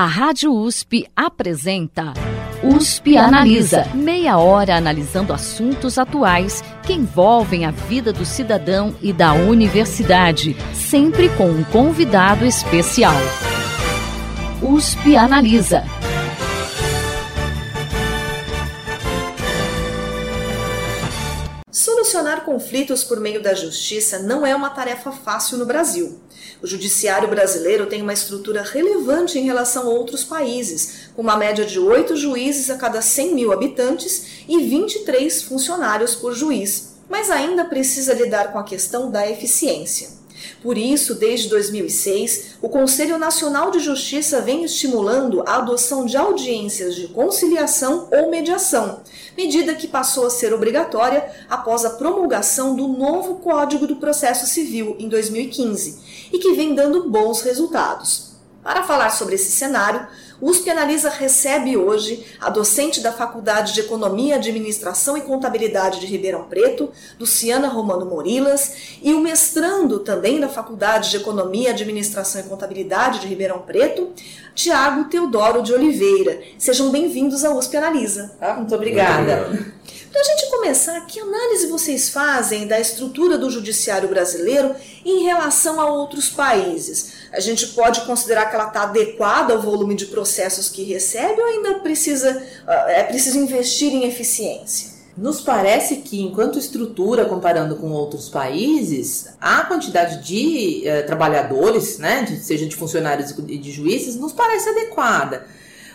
A Rádio USP apresenta USP Analisa. Meia hora analisando assuntos atuais que envolvem a vida do cidadão e da universidade, sempre com um convidado especial. USP Analisa. Solucionar conflitos por meio da justiça não é uma tarefa fácil no Brasil. O judiciário brasileiro tem uma estrutura relevante em relação a outros países, com uma média de 8 juízes a cada 100 mil habitantes e 23 funcionários por juiz, mas ainda precisa lidar com a questão da eficiência. Por isso, desde 2006, o Conselho Nacional de Justiça vem estimulando a adoção de audiências de conciliação ou mediação, medida que passou a ser obrigatória após a promulgação do novo Código do Processo Civil em 2015 e que vem dando bons resultados. Para falar sobre esse cenário, o USP Analisa recebe hoje a docente da Faculdade de Economia, Administração e Contabilidade de Ribeirão Preto, Luciana Romano Morilas, e o mestrando também da Faculdade de Economia, Administração e Contabilidade de Ribeirão Preto, Tiago Teodoro de Oliveira. Sejam bem-vindos ao USP Analisa. Ah, muito obrigada. Para a gente começar, que análise vocês fazem da estrutura do judiciário brasileiro em relação a outros países? A gente pode considerar que ela está adequada ao volume de processos que recebe ou ainda precisa, ah, é preciso investir em eficiência? Nos parece que, enquanto estrutura, comparando com outros países, a quantidade de eh, trabalhadores, né, de, seja de funcionários e de juízes, nos parece adequada.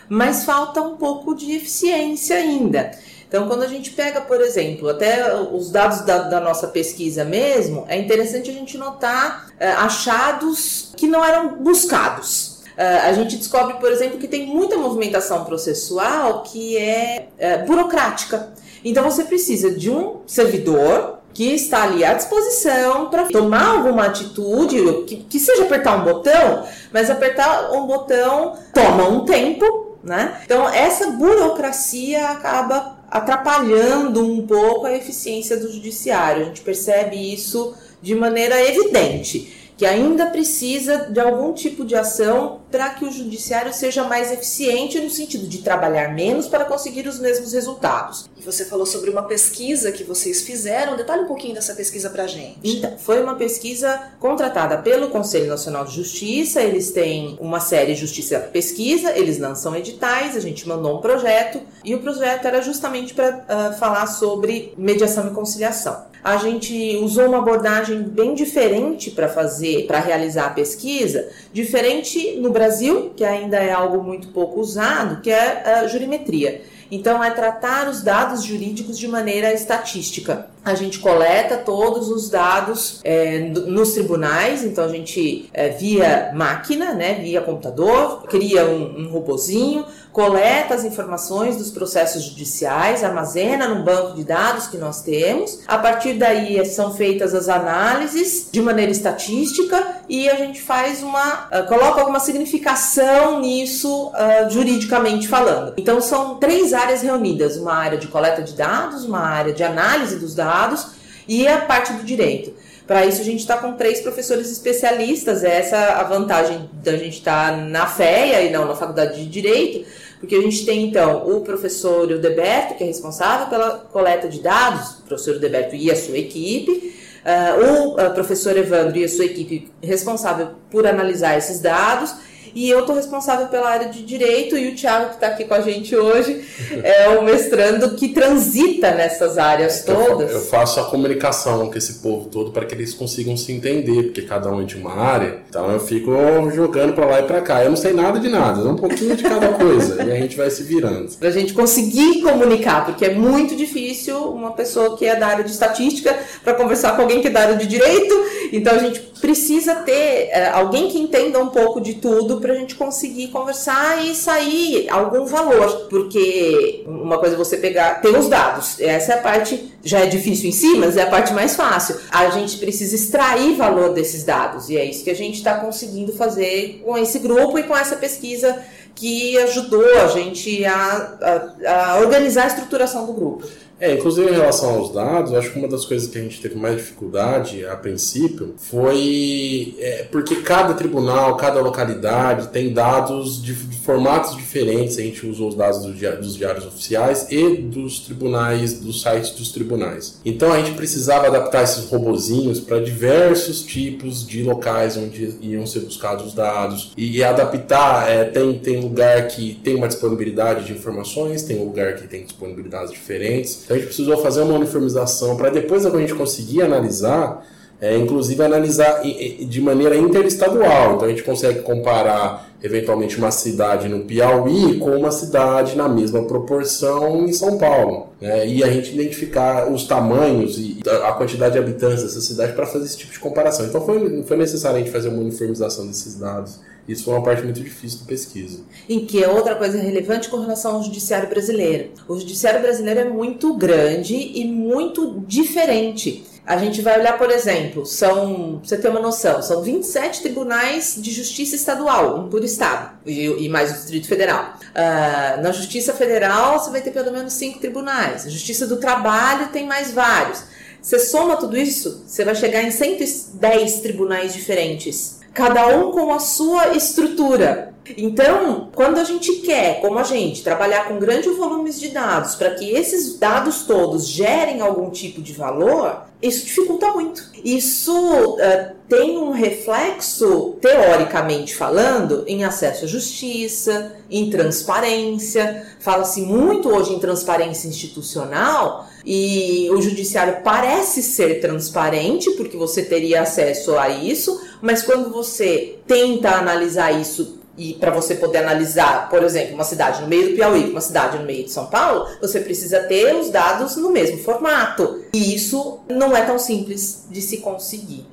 Mas falta um pouco de eficiência ainda. Então, quando a gente pega, por exemplo, até os dados da, da nossa pesquisa mesmo, é interessante a gente notar é, achados que não eram buscados. É, a gente descobre, por exemplo, que tem muita movimentação processual que é, é burocrática. Então, você precisa de um servidor que está ali à disposição para tomar alguma atitude, que, que seja apertar um botão, mas apertar um botão toma um tempo, né? Então, essa burocracia acaba atrapalhando um pouco a eficiência do judiciário. A gente percebe isso de maneira evidente que ainda precisa de algum tipo de ação para que o judiciário seja mais eficiente no sentido de trabalhar menos para conseguir os mesmos resultados. E você falou sobre uma pesquisa que vocês fizeram. Detalhe um pouquinho dessa pesquisa para a gente. Então, foi uma pesquisa contratada pelo Conselho Nacional de Justiça. Eles têm uma série Justiça Pesquisa, eles lançam editais. A gente mandou um projeto e o projeto era justamente para uh, ah, falar sobre mediação e conciliação a gente usou uma abordagem bem diferente para fazer, para realizar a pesquisa, diferente no Brasil, que ainda é algo muito pouco usado, que é a jurimetria. Então, é tratar os dados jurídicos de maneira estatística. A gente coleta todos os dados é, nos tribunais, então a gente, é, via máquina, né, via computador, cria um, um robozinho, coleta as informações dos processos judiciais, armazena no banco de dados que nós temos. A partir daí são feitas as análises de maneira estatística e a gente faz uma uh, coloca alguma significação nisso uh, juridicamente falando. Então são três áreas reunidas: uma área de coleta de dados, uma área de análise dos dados e a parte do direito. Para isso, a gente está com três professores especialistas. Essa é a vantagem da gente estar tá na FEA e não na Faculdade de Direito, porque a gente tem, então, o professor Deberto, que é responsável pela coleta de dados, o professor Deberto e a sua equipe, uh, o uh, professor Evandro e a sua equipe responsável por analisar esses dados, e eu estou responsável pela área de direito e o Thiago, que está aqui com a gente hoje, é o mestrando que transita nessas áreas todas. Eu, faço a comunicação com esse povo todo para que eles consigam se entender, porque cada um é de uma área. Então eu fico jogando para lá e para cá. Eu não sei nada de nada, um pouquinho de cada coisa e a gente vai se virando. Para a gente conseguir comunicar, porque é muito difícil uma pessoa que é da área de estatística para conversar com alguém que é da área de direito. Então a gente precisa ter é, alguém que entenda um pouco de tudo para a gente conseguir conversar e sair algum valor. Porque uma coisa é você pegar, ter os dados, essa é a parte, já é difícil em si, mas é a parte mais fácil. A gente precisa extrair valor desses dados e é isso que a gente está conseguindo fazer com esse grupo e com essa pesquisa que ajudou a gente a, a, a organizar a estruturação do grupo. É, inclusive em relação aos dados, acho que uma das coisas que a gente teve mais dificuldade a princípio foi é, porque cada tribunal, cada localidade tem dados de, de, formatos diferentes. A gente usou os dados do dia, dos diários oficiais e dos tribunais, dos sites dos tribunais. Então a gente precisava adaptar esses robozinhos para diversos tipos de locais onde iam ser buscados os dados e, e adaptar. É, tem, tem lugar que tem uma disponibilidade de informações, tem lugar que tem disponibilidades diferentes. Então a gente precisou fazer uma uniformização para depois a gente conseguir analisar, é, inclusive analisar de maneira interestadual. Então a gente consegue comparar eventualmente uma cidade no Piauí com uma cidade na mesma proporção em São Paulo. Né? E a gente identificar os tamanhos e a quantidade de habitantes dessa cidade para fazer esse tipo de comparação. Então foi, foi necessário a gente fazer uma uniformização desses dados isso foi uma parte muito difícil da pesquisa. Em que é outra coisa relevante com relação ao judiciário brasileiro. O judiciário brasileiro é muito grande e muito diferente. A gente vai olhar, por exemplo, são, você ter uma noção, são 27 tribunais de justiça estadual, um por estado, e, e mais o Distrito Federal. Uh, na Justiça Federal, você vai ter pelo menos cinco tribunais. A Justiça do Trabalho tem mais vários. Você soma tudo isso, você vai chegar em 110 tribunais diferentes cada um com a sua estrutura. Então, quando a gente quer, como a gente, trabalhar com grandes volumes de dados para que esses dados todos gerem algum tipo de valor, isso dificulta muito. Isso uh, tem um reflexo, teoricamente falando, em acesso à justiça, em transparência. Fala-se muito hoje em transparência institucional e o judiciário parece ser transparente porque você teria acesso a isso, mas quando você tenta analisar isso e para você poder analisar, por exemplo, uma cidade no meio do Piauí, uma cidade no meio de São Paulo, você precisa ter os dados no mesmo formato. E isso não é tão simples de se conseguir.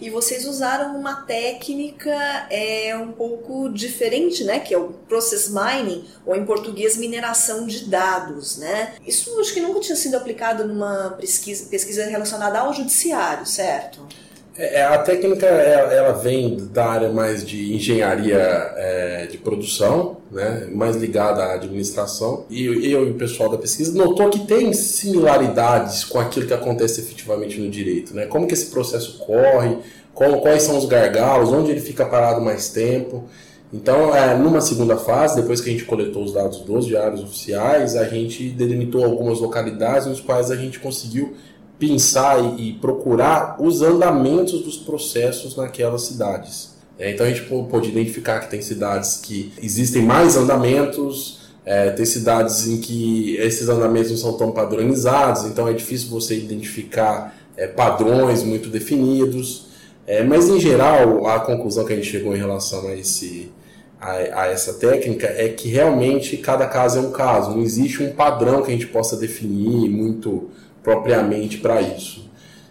E vocês usaram uma técnica é, um pouco diferente, né? Que é o process mining, ou em português, mineração de dados, né? Isso acho que nunca tinha sido aplicado numa pesquisa, pesquisa relacionada ao judiciário, certo? É, é, a técnica ela vem da área mais de engenharia é, de produção, né, mais ligada à administração. E eu e o pessoal da pesquisa notou que tem similaridades com aquilo que acontece efetivamente no direito. Né? Como que esse processo corre, qual, quais são os gargalos, onde ele fica parado mais tempo. Então, é, numa segunda fase, depois que a gente coletou os dados dos diários oficiais, a gente delimitou algumas localidades nos quais a gente conseguiu pensar e, procurar os andamentos dos processos naquelas cidades. É, então a gente pode identificar que tem cidades que existem mais andamentos, é, tem cidades em que esses andamentos não são tão padronizados, então é difícil você identificar é, padrões muito definidos. É, mas em geral, a conclusão que a gente chegou em relação a, esse, a, a essa técnica é que realmente cada caso é um caso, não existe um padrão que a gente possa definir muito propriamente para isso.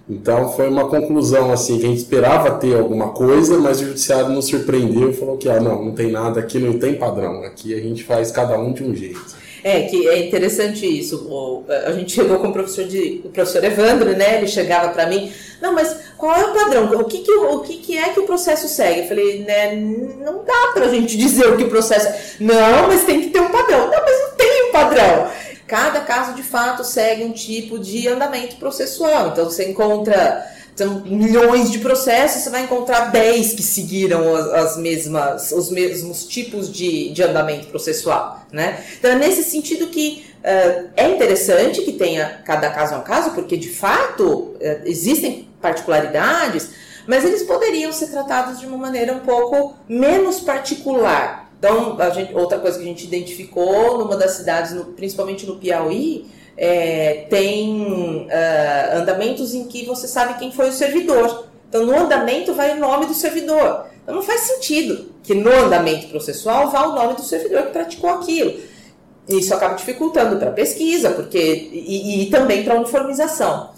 Então foi uma conclusão assim que a gente esperava ter alguma coisa, mas o judiciário nos surpreendeu e falou que ah, não, não tem nada aqui, não tem padrão. Aqui a gente faz cada um de um jeito. É, que é interessante isso. A gente chegou com o professor, de, o professor Evandro, né? Ele chegava para mim, não, mas qual é o padrão? O que, que, o que, que é que o processo segue? Eu falei, né, não dá pra gente dizer o que o processo. Não, mas tem que ter um padrão. Não, mas não tem um padrão. Cada caso de fato segue um tipo de andamento processual. Então você encontra são milhões de processos, você vai encontrar 10 que seguiram as, as mesmas, os mesmos tipos de, de andamento processual. Né? Então é nesse sentido que uh, é interessante que tenha cada caso é um caso, porque de fato uh, existem particularidades, mas eles poderiam ser tratados de uma maneira um pouco menos particular. Então, gente, outra coisa que a gente identificou numa das cidades, no, principalmente no Piauí, é, tem uh, andamentos em que você sabe quem foi o servidor. Então, no andamento vai o nome do servidor. Então, não faz sentido que no andamento processual vá o nome do servidor que praticou aquilo. Isso acaba dificultando para a pesquisa porque, e, e também para a uniformização.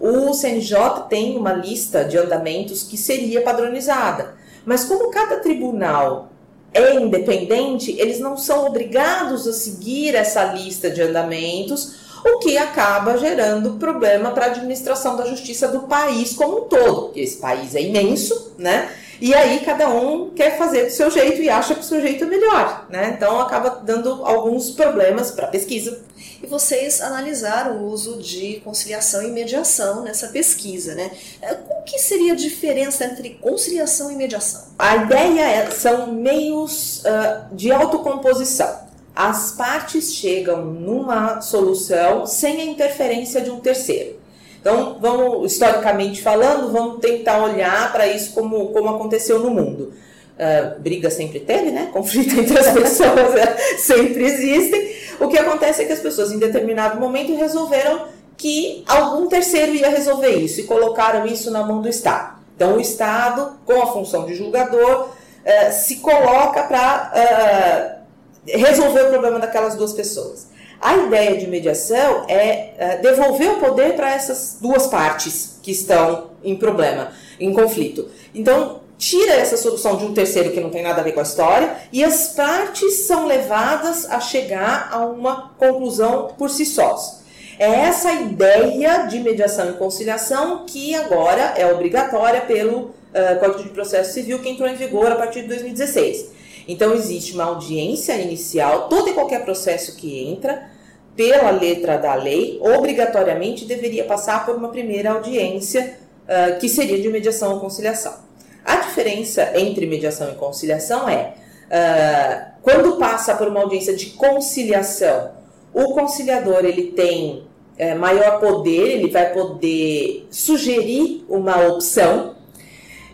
O CNJ tem uma lista de andamentos que seria padronizada. Mas como cada tribunal é independente, eles não são obrigados a seguir essa lista de andamentos, o que acaba gerando problema para a administração da justiça do país como um todo, esse país é imenso, né? E aí cada um quer fazer do seu jeito e acha que o seu jeito é melhor, né? Então acaba dando alguns problemas para a pesquisa. E vocês analisaram o uso de conciliação e mediação nessa pesquisa, né? É, qual que seria a diferença entre conciliação e mediação? A ideia é, são meios uh, de autocomposição. As partes chegam numa solução sem a interferência de um terceiro. Então, vamos, historicamente falando, vamos tentar olhar para isso como, como aconteceu no mundo. Uh, briga sempre teve, né? Conflito entre as pessoas né? sempre existem. O que acontece é que as pessoas, em determinado momento, resolveram que algum terceiro ia resolver isso e colocaram isso na mão do Estado. Então, o Estado, com a função de julgador, uh, se coloca para uh, resolver o problema daquelas duas pessoas. A ideia de mediação é, é devolver o poder para essas duas partes que estão em problema, em conflito. Então, tira essa solução de um terceiro que não tem nada a ver com a história e as partes são levadas a chegar a uma conclusão por si sós. É essa ideia de mediação e conciliação que agora é obrigatória pelo uh, Código de Processo Civil que entrou em vigor a partir de 2016. Então existe uma audiência inicial, todo e qualquer processo que entra, pela letra da lei, obrigatoriamente deveria passar por uma primeira audiência, uh, que seria de mediação ou conciliação. A diferença entre mediação e conciliação é, uh, quando passa por uma audiência de conciliação, o conciliador ele tem uh, maior poder, ele vai poder sugerir uma opção,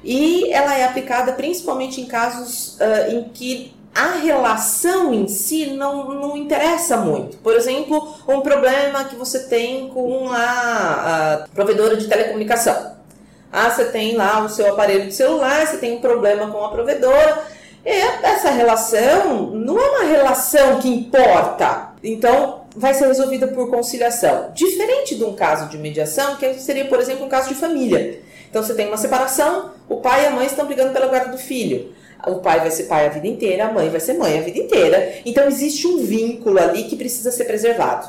e ela é aplicada principalmente em casos uh, em que a relação em si não, não interessa muito. Por exemplo, um problema que você tem com a, a provedora de telecomunicação. Ah, você tem lá o seu aparelho de celular, você tem um problema com a provedora. E essa relação não é uma relação que importa. Então, vai ser resolvida por conciliação. Diferente de um caso de mediação, que seria, por exemplo, um caso de família. Então, você tem uma separação, o pai e a mãe estão brigando pela guarda do filho. O pai vai ser pai a vida inteira, a mãe vai ser mãe a vida inteira. Então existe um vínculo ali que precisa ser preservado.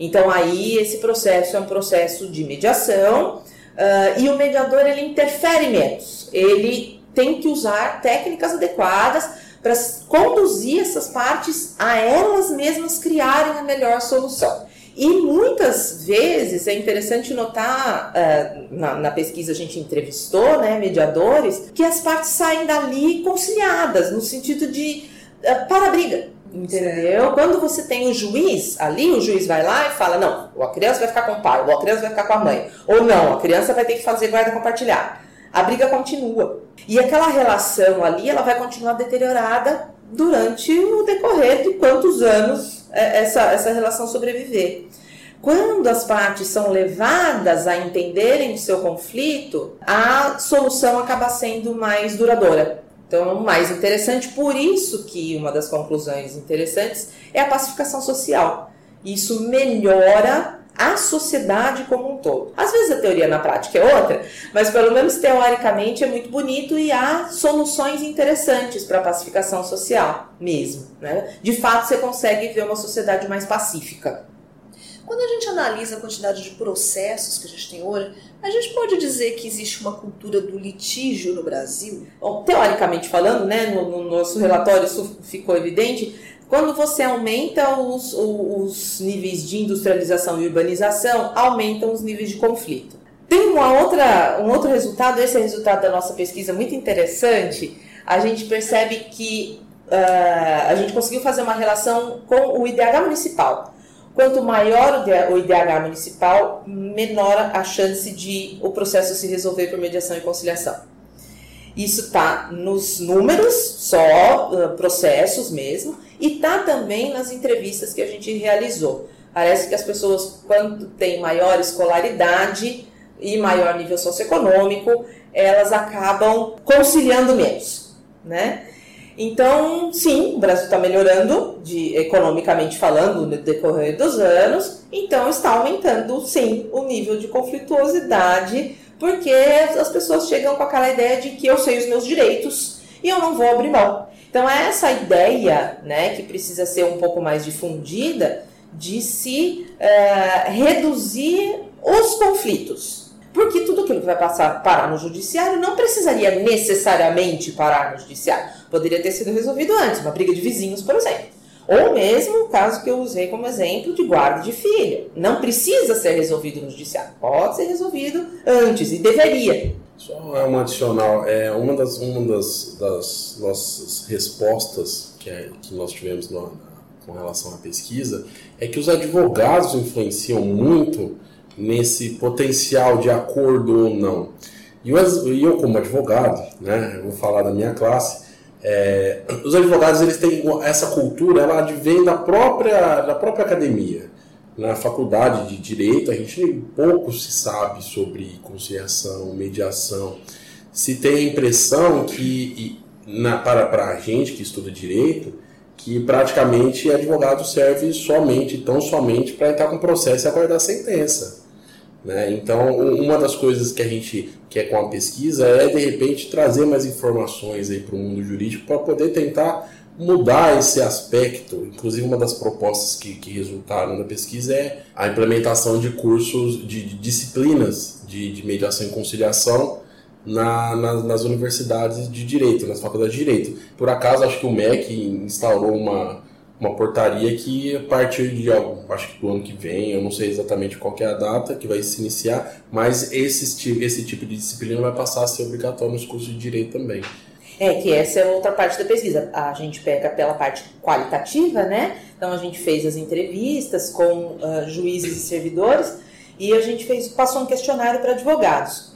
Então aí esse processo é um processo de mediação uh, e o mediador ele interfere menos. Ele tem que usar técnicas adequadas para conduzir essas partes a elas mesmas criarem a melhor solução. E muitas vezes é interessante notar, uh, na, na, pesquisa a gente entrevistou né, mediadores, que as partes saem dali conciliadas, no sentido de uh, para a briga. Entendeu? Quando você tem o juiz ali, o juiz vai lá e fala: não, a criança vai ficar com o pai, ou a criança vai ficar com a mãe, ou não, a criança vai ter que fazer guarda compartilhada. A briga continua. E aquela relação ali, ela vai continuar deteriorada durante o decorrer de quantos anos é, essa, essa relação sobreviver. Quando as partes são levadas a entenderem o seu conflito, a solução acaba sendo mais duradoura. Então, mais interessante, por isso que uma das conclusões interessantes é a pacificação social. Isso melhora a sociedade como um todo. Às vezes a teoria na prática é outra, mas pelo menos teoricamente é muito bonito e há soluções interessantes para a pacificação social mesmo. Né? De fato, você consegue ver uma sociedade mais pacífica. Quando a gente analisa a quantidade de processos que a gente tem hoje, a gente pode dizer que existe uma cultura do litígio no Brasil? Bom, teoricamente falando, né, no, no nosso relatório isso ficou evidente, quando você aumenta os, os níveis de industrialização e urbanização, aumentam os níveis de conflito. Tem uma outra, um outro resultado, esse é o resultado da nossa pesquisa muito interessante. A gente percebe que uh, a gente conseguiu fazer uma relação com o IDH municipal. Quanto maior o IDH municipal, menor a chance de o processo se resolver por mediação e conciliação. Isso está nos números, só processos mesmo, e está também nas entrevistas que a gente realizou. Parece que as pessoas, quando têm maior escolaridade e maior nível socioeconômico, elas acabam conciliando menos, né? Então, sim, o Brasil está melhorando, de, economicamente falando, no decorrer dos anos, então está aumentando, sim, o nível de conflituosidade, porque as pessoas chegam com aquela ideia de que eu sei os meus direitos e eu não vou abrir mão. Então, é essa ideia né, que precisa ser um pouco mais difundida de se uh, reduzir os conflitos. Porque tudo aquilo que vai passar, parar no judiciário não precisaria necessariamente parar no judiciário. Poderia ter sido resolvido antes, uma briga de vizinhos, por exemplo. Ou mesmo o caso que eu usei como exemplo de guarda de filha. Não precisa ser resolvido no judiciário, pode ser resolvido antes e deveria. Só é um adicional, é uma das, uma das, das nossas respostas que, é, que nós tivemos no, com relação à pesquisa é que os advogados influenciam muito nesse potencial de acordo ou não. E eu, como advogado, né, vou falar da minha classe, é, os advogados eles têm essa cultura, ela advém da própria, da própria academia. Na faculdade de direito, a gente pouco se sabe sobre conciliação, mediação. Se tem a impressão que, na, para, para a gente que estuda direito, que praticamente advogado serve somente, tão somente, para entrar com processo e aguardar sentença. Né? Então, uma das coisas que a gente quer com a pesquisa é, de repente, trazer mais informações para o mundo jurídico para poder tentar mudar esse aspecto. Inclusive, uma das propostas que, que resultaram da pesquisa é a implementação de cursos, de, de disciplinas de, de, mediação e conciliação na, na, nas universidades de direito, nas faculdades de direito. Por acaso, acho que o MEC instaurou uma uma portaria que a partir de acho que do ano que vem, eu não sei exatamente qual é a data que vai se iniciar, mas esse, esse tipo de disciplina vai passar a ser obrigatório nos cursos de direito também. É, que essa é outra parte da pesquisa. A gente pega pela parte qualitativa, né? Então a gente fez as entrevistas com uh, juízes e servidores e a gente fez, passou um questionário para advogados.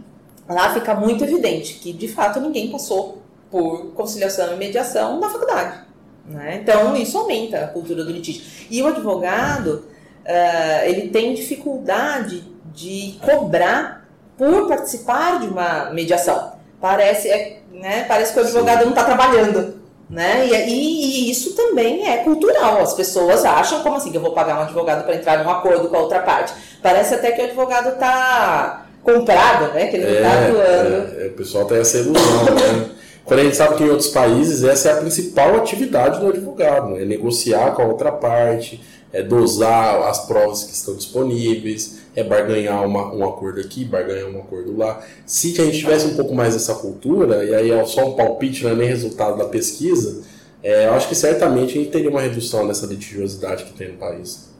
Lá fica muito evidente que de fato ninguém passou por conciliação e mediação na faculdade. Né? Então, isso aumenta a cultura do litígio. E o advogado, uh, ele tem dificuldade de cobrar por participar de uma mediação. Parece, é, né, parece que o advogado Sim. não está trabalhando. Né? E, e, e, isso também é cultural. As pessoas acham, como assim, que eu vou pagar um advogado para entrar num acordo com a outra parte? Parece até que o advogado está comprado, né? que ele não está é, atuando. É, o pessoal tem essa ilusão. né? Quando a gente sabe que em outros países essa é a principal atividade do advogado, é negociar com a outra parte, é dosar as provas que estão disponíveis, é barganhar uma, um acordo aqui, barganhar um acordo lá. Se a gente tivesse um pouco mais dessa cultura, e aí é só um palpite, não é nem resultado da pesquisa, é, eu acho que certamente a gente teria uma redução dessa litigiosidade que tem no país.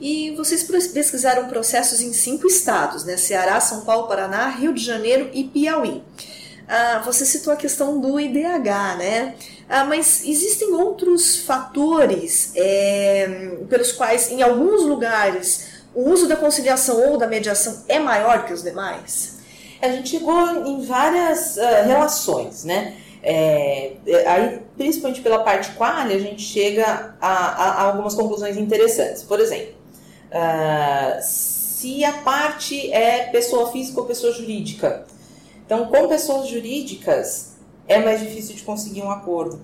E vocês pesquisaram processos em cinco estados, né? Ceará, São Paulo, Paraná, Rio de Janeiro e Piauí. Ah, você citou a questão do IDH, né? Ah, mas existem outros fatores é, pelos quais, em alguns lugares, o uso da conciliação ou da mediação é maior que os demais? A gente chegou em várias uh, relações, né? É, é, aí, principalmente pela parte quali, a gente chega a, a, a algumas conclusões interessantes. Por exemplo, uh, se a parte é pessoa física ou pessoa jurídica, então, com pessoas jurídicas é mais difícil de conseguir um acordo.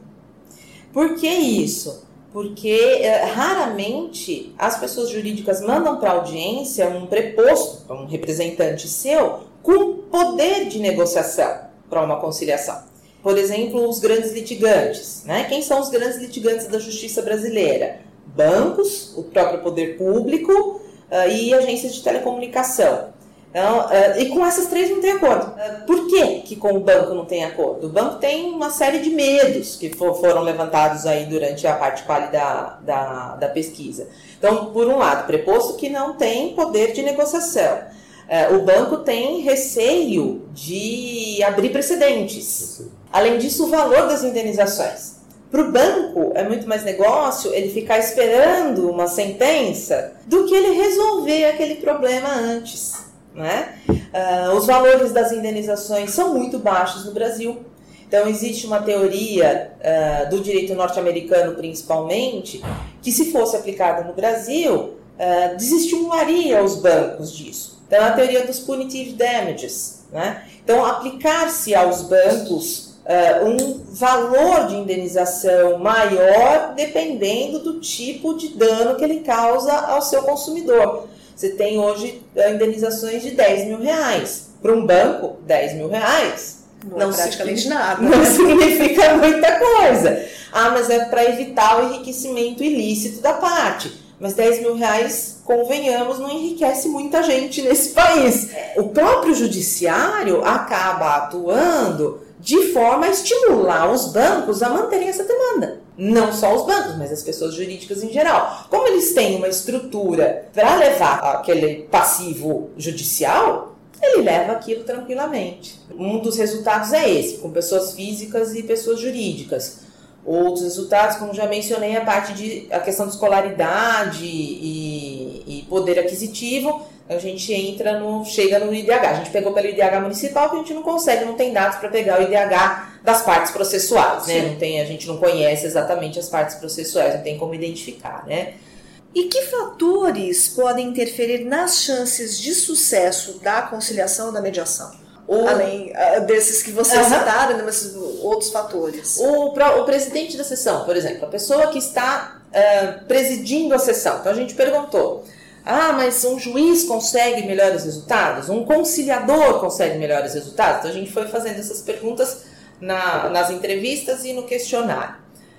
Por que isso? Porque é, raramente as pessoas jurídicas mandam para a audiência um preposto, um representante seu, com poder de negociação para uma conciliação. Por exemplo, os grandes litigantes. Né? Quem são os grandes litigantes da justiça brasileira? Bancos, o próprio poder público uh, e agências de telecomunicação. Então, uh, e com essas três não tem acordo. Uh, por que, que com o banco não tem acordo? O banco tem uma série de medos que for, foram levantados aí durante a parte quali da, da, da, pesquisa. Então, por um lado, preposto que não tem poder de negociação. Uh, o banco tem receio de abrir precedentes. Além disso, o valor das indenizações. Para o banco é muito mais negócio ele ficar esperando uma sentença do que ele resolver aquele problema antes. Né? Uh, os valores das indenizações são muito baixos no Brasil. Então, existe uma teoria uh, do direito norte-americano, principalmente, que, se fosse aplicada no Brasil, uh, desestimularia os bancos disso. Então, a teoria dos punitive damages. Né? Então, aplicar-se aos bancos um valor de indenização maior, dependendo do tipo de dano que ele causa ao seu consumidor. Você tem hoje eh, indenizações de 10 mil reais. Para um banco, 10 mil reais não, não é praticamente nada. Não né? significa muita coisa. Ah, mas é para evitar o enriquecimento ilícito da parte. Mas 10 mil reais convenhamos, não enriquece muita gente nesse país. O próprio judiciário acaba atuando de forma a estimular os bancos a manterem essa demanda. Não só os bancos, mas as pessoas jurídicas em geral. Como eles têm uma estrutura para levar aquele passivo judicial, ele leva aquilo tranquilamente. Um dos resultados é esse, com pessoas físicas e pessoas jurídicas. Outros resultados, como já mencionei, a parte de a questão de escolaridade e, e poder aquisitivo, a gente entra no chega no IDH. A gente pegou pelo IDH municipal, que a gente não consegue, não tem dados para pegar o IDH das partes processuais, né? Não tem, a gente não conhece exatamente as partes processuais, não tem como identificar, né? E que fatores podem interferir nas chances de sucesso da conciliação ou da mediação? Ou, Além uh, desses que vocês uh -huh. citaram, né, mas outros fatores. O, o presidente da sessão, por exemplo, a pessoa que está uh, presidindo a sessão. Então a gente perguntou: ah, mas um juiz consegue melhores resultados? Um conciliador consegue melhores resultados? Então a gente foi fazendo essas perguntas na, nas entrevistas e no questionário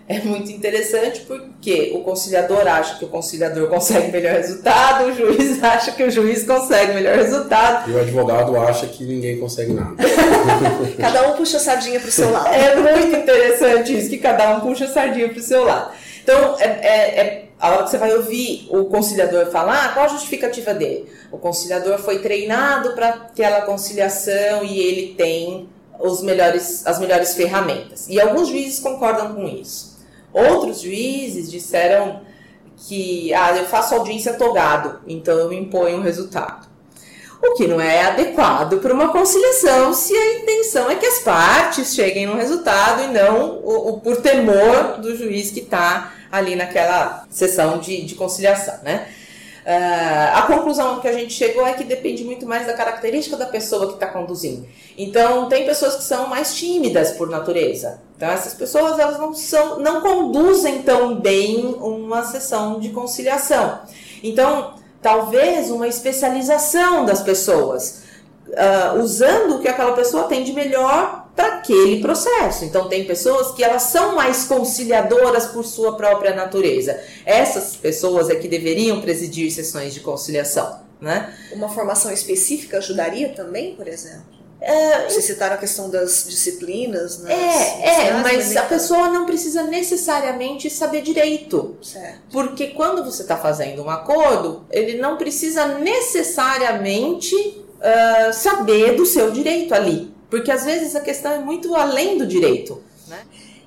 é muito interessante porque o conciliador acha que o conciliador consegue melhor resultado, o juiz acha que o juiz consegue melhor resultado. E o advogado acha que ninguém consegue nada. cada um puxa a sardinha para o seu lado. É muito interessante isso, que cada um puxa a sardinha para o seu lado. Então, é, é, é, a hora que você vai ouvir o conciliador falar, qual a justificativa dele? O conciliador foi treinado para aquela conciliação e ele tem os melhores, as melhores ferramentas. E alguns juízes concordam com isso. Outros juízes disseram que ah, eu faço audiência togado, então eu imponho um resultado. O que não é adequado para uma conciliação se a intenção é que as partes cheguem no resultado e não o, o por temor do juiz que está ali naquela sessão de, de conciliação, né? Uh, a conclusão que a gente chegou é que depende muito mais da característica da pessoa que está conduzindo. Então, tem pessoas que são mais tímidas por natureza. Então, essas pessoas elas não, são, não conduzem tão bem uma sessão de conciliação. Então, talvez uma especialização das pessoas, uh, usando o que aquela pessoa tem de melhor para aquele processo. Então tem pessoas que elas são mais conciliadoras por sua própria natureza. Essas pessoas é que deveriam presidir sessões de conciliação, né? Uma formação específica ajudaria também, por exemplo? É, Vocês citaram a questão das disciplinas, né? É, é mas a pessoa não precisa necessariamente saber direito. Certo. Porque quando você está fazendo um acordo, ele não precisa necessariamente uh, saber do seu direito ali. Porque às vezes a questão é muito além do direito. Né?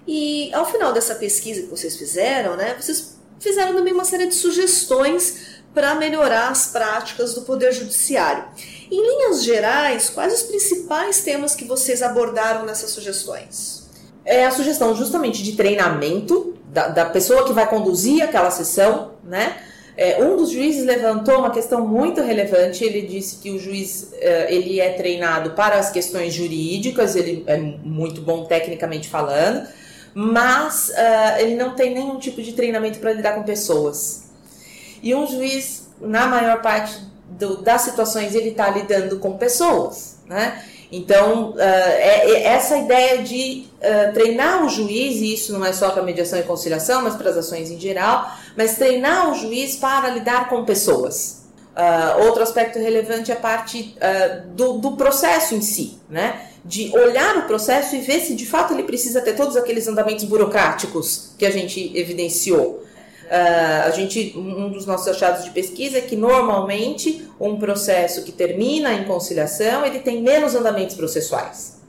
E ao final dessa pesquisa que vocês fizeram, né, vocês fizeram também uma série de sugestões para melhorar as práticas do Poder Judiciário. Em linhas gerais, quais os principais temas que vocês abordaram nessas sugestões? É a sugestão justamente de treinamento da, da pessoa que vai conduzir aquela sessão, né? É, um dos juízes levantou uma questão muito relevante. Ele disse que o juiz é, ele é treinado para as questões jurídicas, ele é muito bom tecnicamente falando, mas uh, ele não tem nenhum tipo de treinamento para lidar com pessoas. E um juiz, na maior parte do, das situações, ele está lidando com pessoas, né? Então, uh, é, é, essa ideia de uh, treinar o juiz, e isso não é só para mediação e conciliação, mas para as ações em geral, mas treinar o juiz para lidar com pessoas. Uh, outro aspecto relevante é a parte do, do processo em si, né? De olhar o processo e ver se de fato ele precisa ter todos aqueles andamentos burocráticos que a gente evidenciou. Uh, a gente, um dos nossos achados de pesquisa é que normalmente um processo que termina em conciliação ele tem menos andamentos processuais.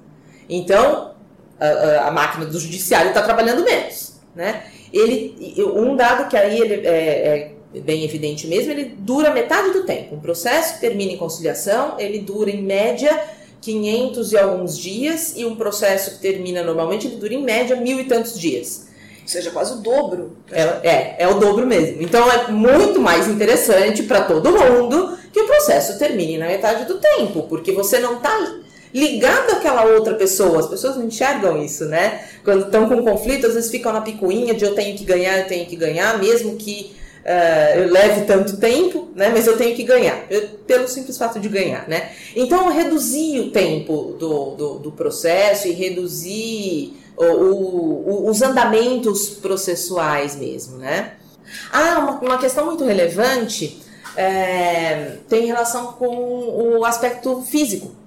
Então a, a máquina do judiciário está trabalhando menos, né? Ele, um dado que aí ele é, é bem evidente mesmo, ele dura metade do tempo. Um processo que termina em conciliação, ele dura em média 500 e alguns dias, e um processo que termina normalmente, ele dura em média mil e tantos dias seja, quase o dobro. É, é, é o dobro mesmo. Então é muito mais interessante para todo mundo que o processo termine na metade do tempo, porque você não está ligado àquela outra pessoa. As pessoas não enxergam isso, né? Quando estão com conflito, às vezes ficam na picuinha de eu tenho que ganhar, eu tenho que ganhar, mesmo que uh, eu leve tanto tempo, né? Mas eu tenho que ganhar, eu, pelo simples fato de ganhar, né? Então, reduzir o tempo do, do, do processo e reduzir o, o, os andamentos processuais mesmo, né? Ah, uma, uma questão muito relevante é, tem relação com o aspecto físico.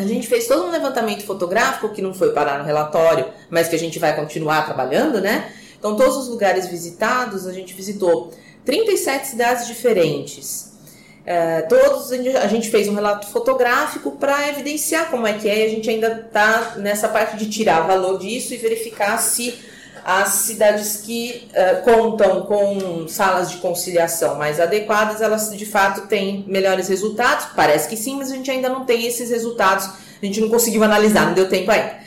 A gente fez todo um levantamento fotográfico que não foi parar no relatório, mas que a gente vai continuar trabalhando, né? Então, todos os lugares visitados, a gente visitou 37 cidades diferentes. É, todos a gente fez um relato fotográfico para evidenciar como é que é. E a gente ainda está nessa parte de tirar valor disso e verificar se as cidades que uh, contam com salas de conciliação mais adequadas, elas de fato têm melhores resultados? Parece que sim, mas a gente ainda não tem esses resultados, a gente não conseguiu analisar, não deu tempo ainda.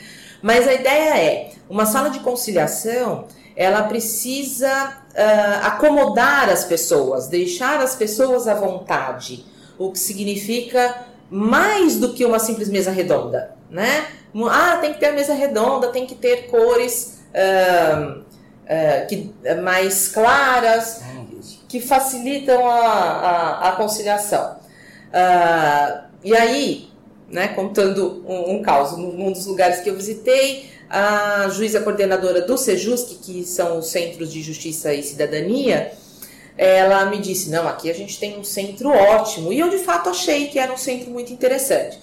Mas a ideia é, uma sala de conciliação, ela precisa uh, acomodar as pessoas, deixar as pessoas à vontade, o que significa mais do que uma simples mesa redonda, né? Ah, tem que ter mesa redonda, tem que ter cores uh, uh, que, mais claras, que facilitam a, a, a conciliação. Uh, e aí, né, contando um, um caso, num dos lugares que eu visitei, a juíza coordenadora do SEJUSC, que são os Centros de Justiça e Cidadania, ela me disse: não, aqui a gente tem um centro ótimo. E eu de fato achei que era um centro muito interessante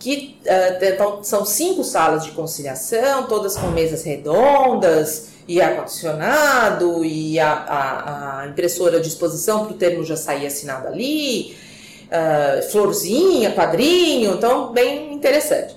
que uh, são cinco salas de conciliação, todas com mesas redondas e ar-condicionado e a, a, a, impressora à disposição para o termo já sair assinado ali, uh, florzinha, quadrinho, então bem interessante.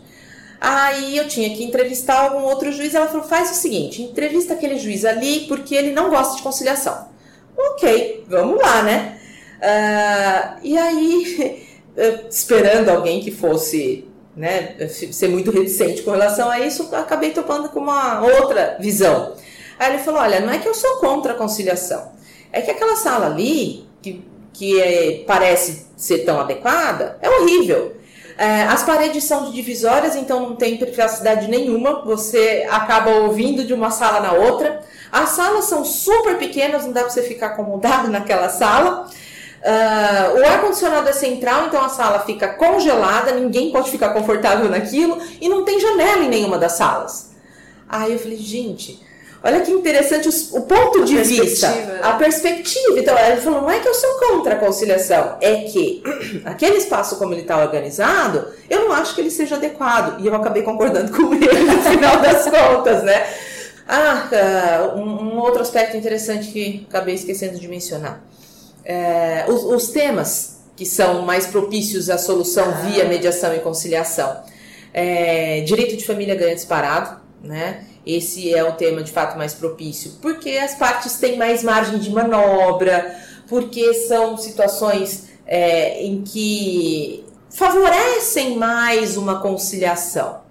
Aí eu tinha que entrevistar algum outro juiz, ela falou, faz o seguinte, entrevista aquele juiz ali porque ele não gosta de conciliação. Ok, vamos lá, né? Uh, e aí, esperando alguém que fosse né, ser muito reticente com relação a isso, acabei topando com uma outra visão. Aí ele falou: olha, não é que eu sou contra a conciliação, é que aquela sala ali, que, que é, parece ser tão adequada, é horrível. É, as paredes são divisórias, então não tem privacidade nenhuma, você acaba ouvindo de uma sala na outra. As salas são super pequenas, não dá para você ficar acomodado naquela sala. Uh, o ar-condicionado é central, então a sala fica congelada, ninguém pode ficar confortável naquilo e não tem janela em nenhuma das salas. Aí eu falei, gente, olha que interessante os, o ponto a de vista, a perspectiva. Então ele falou, não é que eu sou contra a conciliação, é que aquele espaço como ele está organizado, eu não acho que ele seja adequado. E eu acabei concordando com ele no final das contas, né? Ah, uh, um, um outro aspecto interessante que acabei esquecendo de mencionar é, os, os, temas que são mais propícios à solução ah. via mediação e conciliação. É, direito de família ganha disparado, né? Esse é o tema de fato mais propício, porque as partes têm mais margem de manobra, porque são situações é, em que favorecem mais uma conciliação.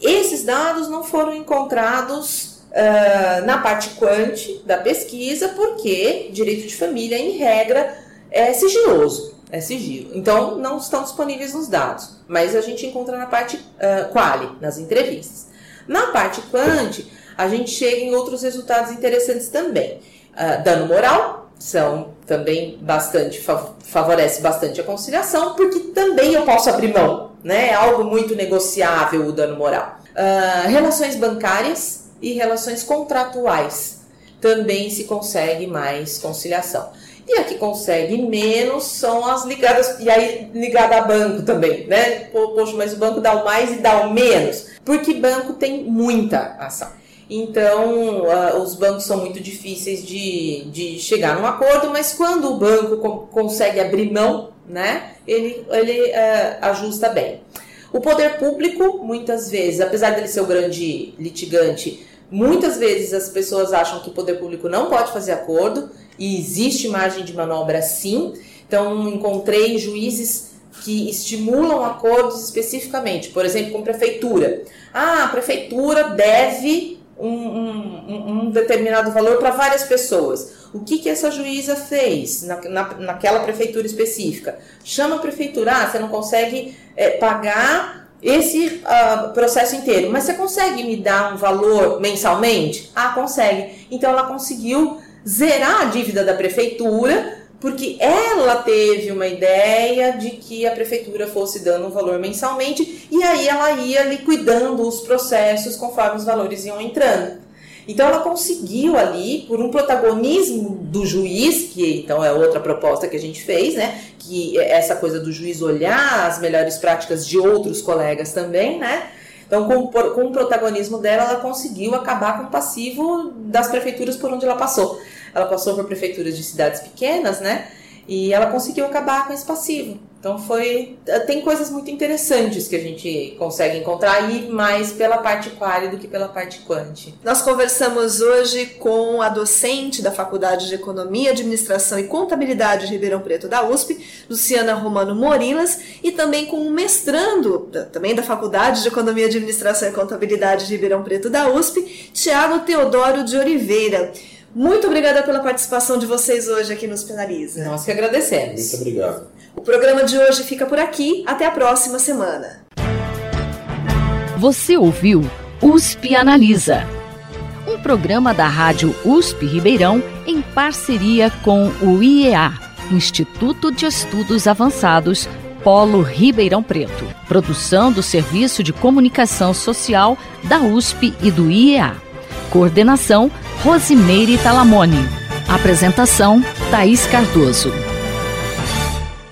Esses dados não foram encontrados uh, na parte quant da pesquisa, porque direito de família, em regra, é sigiloso, é sigilo. Então, não estão disponíveis nos dados, mas a gente encontra na parte uh, quali, nas entrevistas. Na parte quant, a gente chega em outros resultados interessantes também. Uh, dano moral, são também bastante, favorece bastante a conciliação, porque também eu posso abrir mão, né? É algo muito negociável o dano moral. Uh, relações bancárias, e relações contratuais. Também se consegue mais conciliação. E a que consegue menos são as ligadas, e aí ligada a banco também, né? Poxa, mas o banco dá o mais e dá o menos. Porque banco tem muita ação. Então, uh, os bancos são muito difíceis de, de chegar num acordo, mas quando o banco co consegue abrir mão, né, ele, ele uh, ajusta bem. O poder público, muitas vezes, apesar dele ser o grande litigante, Muitas vezes as pessoas acham que o poder público não pode fazer acordo e existe margem de manobra sim. Então, encontrei juízes que estimulam acordos especificamente, por exemplo, com prefeitura. Ah, a prefeitura deve um, um, um determinado valor para várias pessoas. O que, que essa juíza fez na, na, naquela prefeitura específica? Chama a prefeitura, ah, você não consegue é, pagar esse uh, processo inteiro. Mas você consegue me dar um valor mensalmente? Ah, consegue. Então ela conseguiu zerar a dívida da prefeitura porque ela teve uma ideia de que a prefeitura fosse dando um valor mensalmente e aí ela ia liquidando os processos conforme os valores iam entrando. Então ela conseguiu ali, por um protagonismo do juiz, que então é outra proposta que a gente fez, né? Que é essa coisa do juiz olhar as melhores práticas de outros colegas também, né? Então, com, com o protagonismo dela, ela conseguiu acabar com o passivo das prefeituras por onde ela passou. Ela passou por prefeituras de cidades pequenas, né? E ela conseguiu acabar com esse passivo. Então foi. Tem coisas muito interessantes que a gente consegue encontrar aí mais pela parte quali do que pela parte quanti. Nós conversamos hoje com a docente da Faculdade de Economia, Administração e Contabilidade de Ribeirão Preto da USP, Luciana Romano Morilas, e também com o mestrando, também da Faculdade de Economia, Administração e Contabilidade de Ribeirão Preto da USP, Tiago Teodoro de Oliveira. Muito obrigada pela participação de vocês hoje aqui nos Penaliza. Nós que agradecemos. Muito obrigado. O programa de hoje fica por aqui. Até a próxima semana. Você ouviu USP Analisa, um programa da Rádio USP Ribeirão em parceria com o IEA, Instituto de Estudos Avançados, Polo Ribeirão Preto. Produção do Serviço de Comunicação Social da USP e do IEA. Coordenação Rosimeire Talamone. Apresentação Thaís Cardoso.